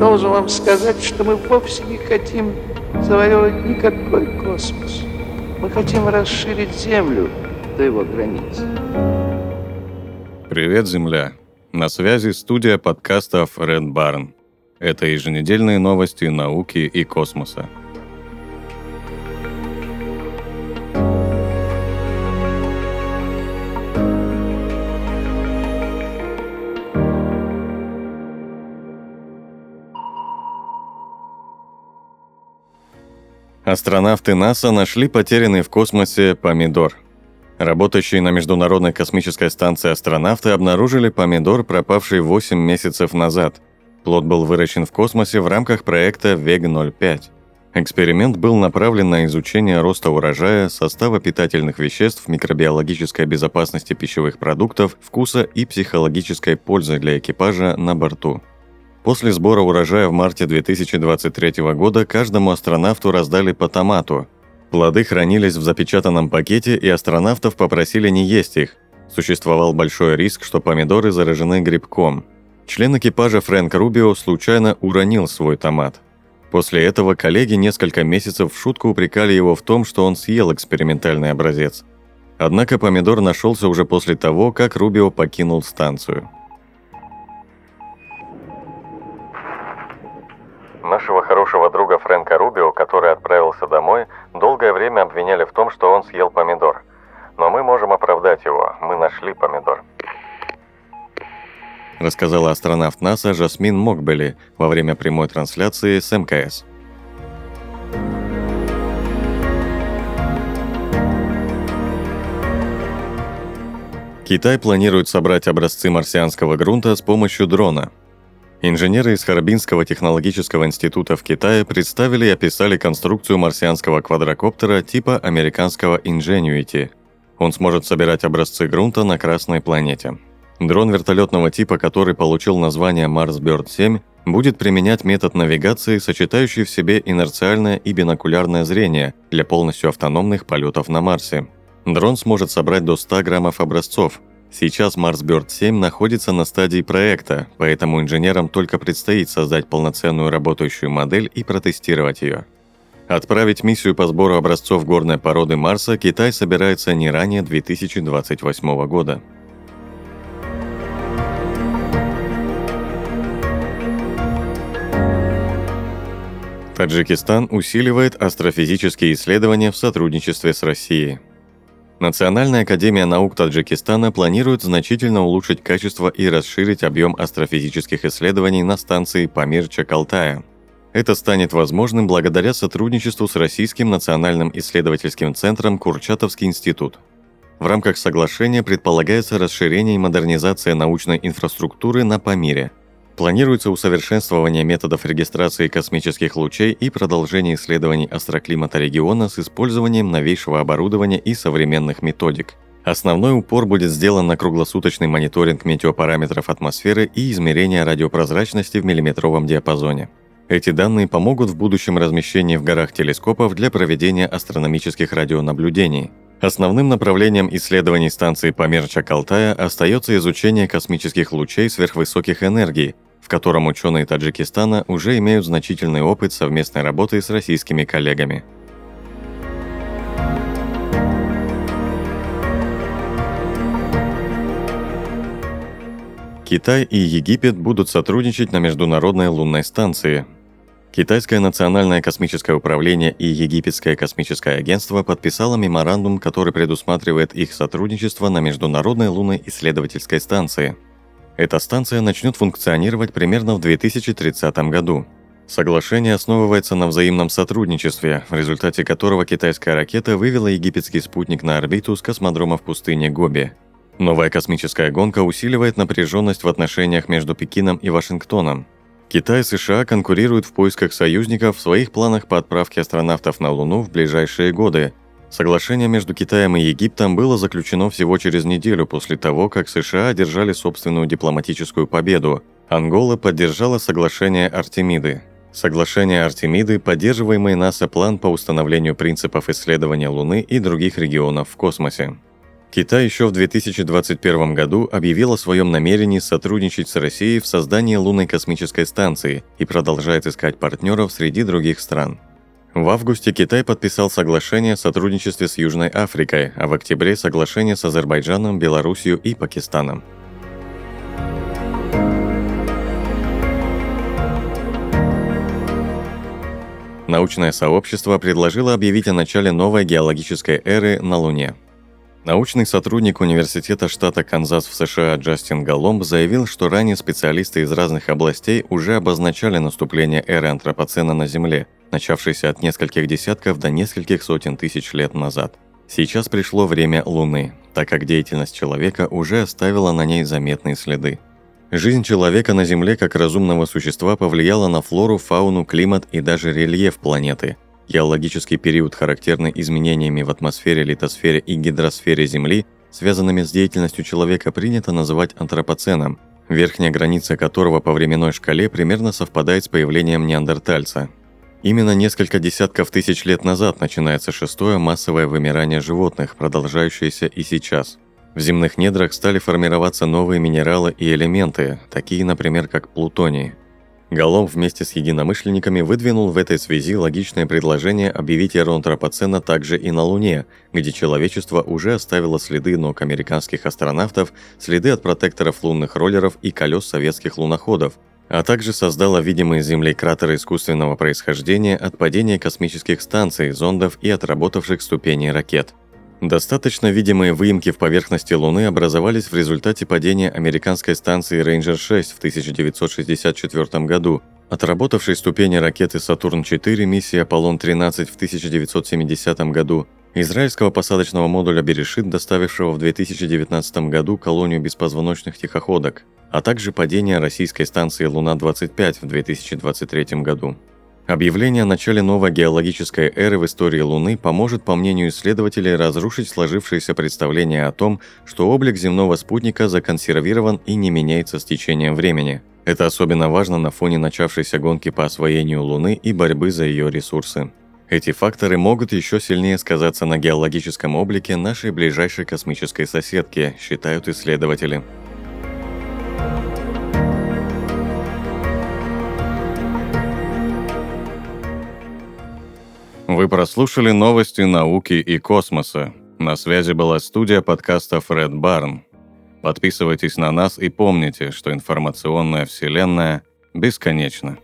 Должен вам сказать, что мы вовсе не хотим завоевывать никакой космос. Мы хотим расширить Землю до его границ. Привет, Земля! На связи студия подкастов Red Barn. Это еженедельные новости науки и космоса. Астронавты НАСА нашли потерянный в космосе помидор. Работающие на Международной космической станции астронавты обнаружили помидор, пропавший 8 месяцев назад. Плод был выращен в космосе в рамках проекта ВЕГ-05. Эксперимент был направлен на изучение роста урожая, состава питательных веществ, микробиологической безопасности пищевых продуктов, вкуса и психологической пользы для экипажа на борту. После сбора урожая в марте 2023 года каждому астронавту раздали по томату. Плоды хранились в запечатанном пакете, и астронавтов попросили не есть их. Существовал большой риск, что помидоры заражены грибком. Член экипажа Фрэнк Рубио случайно уронил свой томат. После этого коллеги несколько месяцев в шутку упрекали его в том, что он съел экспериментальный образец. Однако помидор нашелся уже после того, как Рубио покинул станцию. Нашего хорошего друга Фрэнка Рубио, который отправился домой, долгое время обвиняли в том, что он съел помидор. Но мы можем оправдать его. Мы нашли помидор. Рассказала астронавт НАСА Жасмин Мокбели во время прямой трансляции с МКС. Китай планирует собрать образцы марсианского грунта с помощью дрона – Инженеры из Харбинского технологического института в Китае представили и описали конструкцию марсианского квадрокоптера типа американского Ingenuity. Он сможет собирать образцы грунта на Красной планете. Дрон вертолетного типа, который получил название Mars Bird 7, будет применять метод навигации, сочетающий в себе инерциальное и бинокулярное зрение для полностью автономных полетов на Марсе. Дрон сможет собрать до 100 граммов образцов, Сейчас Marsbird 7 находится на стадии проекта, поэтому инженерам только предстоит создать полноценную работающую модель и протестировать ее. Отправить миссию по сбору образцов горной породы Марса Китай собирается не ранее 2028 года. Таджикистан усиливает астрофизические исследования в сотрудничестве с Россией – Национальная академия наук Таджикистана планирует значительно улучшить качество и расширить объем астрофизических исследований на станции Памир-Чакалтая. Это станет возможным благодаря сотрудничеству с Российским национальным исследовательским центром Курчатовский институт. В рамках соглашения предполагается расширение и модернизация научной инфраструктуры на Памире – Планируется усовершенствование методов регистрации космических лучей и продолжение исследований астроклимата региона с использованием новейшего оборудования и современных методик. Основной упор будет сделан на круглосуточный мониторинг метеопараметров атмосферы и измерение радиопрозрачности в миллиметровом диапазоне. Эти данные помогут в будущем размещении в горах телескопов для проведения астрономических радионаблюдений – Основным направлением исследований станции Памир-Чакалтая остается изучение космических лучей сверхвысоких энергий, в котором ученые Таджикистана уже имеют значительный опыт совместной работы с российскими коллегами. Китай и Египет будут сотрудничать на Международной лунной станции – Китайское национальное космическое управление и Египетское космическое агентство подписало меморандум, который предусматривает их сотрудничество на Международной лунной исследовательской станции. Эта станция начнет функционировать примерно в 2030 году. Соглашение основывается на взаимном сотрудничестве, в результате которого китайская ракета вывела египетский спутник на орбиту с космодрома в пустыне Гоби. Новая космическая гонка усиливает напряженность в отношениях между Пекином и Вашингтоном, Китай и США конкурируют в поисках союзников в своих планах по отправке астронавтов на Луну в ближайшие годы. Соглашение между Китаем и Египтом было заключено всего через неделю после того, как США одержали собственную дипломатическую победу. Ангола поддержала соглашение Артемиды. Соглашение Артемиды – поддерживаемый НАСА план по установлению принципов исследования Луны и других регионов в космосе. Китай еще в 2021 году объявил о своем намерении сотрудничать с Россией в создании лунной космической станции и продолжает искать партнеров среди других стран. В августе Китай подписал соглашение о сотрудничестве с Южной Африкой, а в октябре соглашение с Азербайджаном, Белоруссией и Пакистаном. Научное сообщество предложило объявить о начале новой геологической эры на Луне – Научный сотрудник Университета штата Канзас в США Джастин Галомб заявил, что ранее специалисты из разных областей уже обозначали наступление эры антропоцена на Земле, начавшейся от нескольких десятков до нескольких сотен тысяч лет назад. Сейчас пришло время Луны, так как деятельность человека уже оставила на ней заметные следы. Жизнь человека на Земле как разумного существа повлияла на флору, фауну, климат и даже рельеф планеты – Геологический период, характерный изменениями в атмосфере, литосфере и гидросфере Земли, связанными с деятельностью человека, принято называть антропоценом, верхняя граница которого по временной шкале примерно совпадает с появлением неандертальца. Именно несколько десятков тысяч лет назад начинается шестое массовое вымирание животных, продолжающееся и сейчас. В земных недрах стали формироваться новые минералы и элементы, такие, например, как плутоний. Голом вместе с единомышленниками выдвинул в этой связи логичное предложение объявить эру антропоцена также и на Луне, где человечество уже оставило следы ног американских астронавтов, следы от протекторов лунных роллеров и колес советских луноходов, а также создало видимые Землей кратеры искусственного происхождения от падения космических станций, зондов и отработавших ступеней ракет. Достаточно видимые выемки в поверхности Луны образовались в результате падения американской станции Ranger-6 в 1964 году, отработавшей ступени ракеты Сатурн-4 миссии Аполлон-13 в 1970 году, израильского посадочного модуля Берешит, доставившего в 2019 году колонию беспозвоночных тихоходок, а также падение российской станции Луна-25 в 2023 году. Объявление о начале новой геологической эры в истории Луны поможет, по мнению исследователей, разрушить сложившееся представление о том, что облик земного спутника законсервирован и не меняется с течением времени. Это особенно важно на фоне начавшейся гонки по освоению Луны и борьбы за ее ресурсы. Эти факторы могут еще сильнее сказаться на геологическом облике нашей ближайшей космической соседки, считают исследователи. Вы прослушали новости науки и космоса. На связи была студия подкаста Фред Барн. Подписывайтесь на нас и помните, что информационная вселенная бесконечна.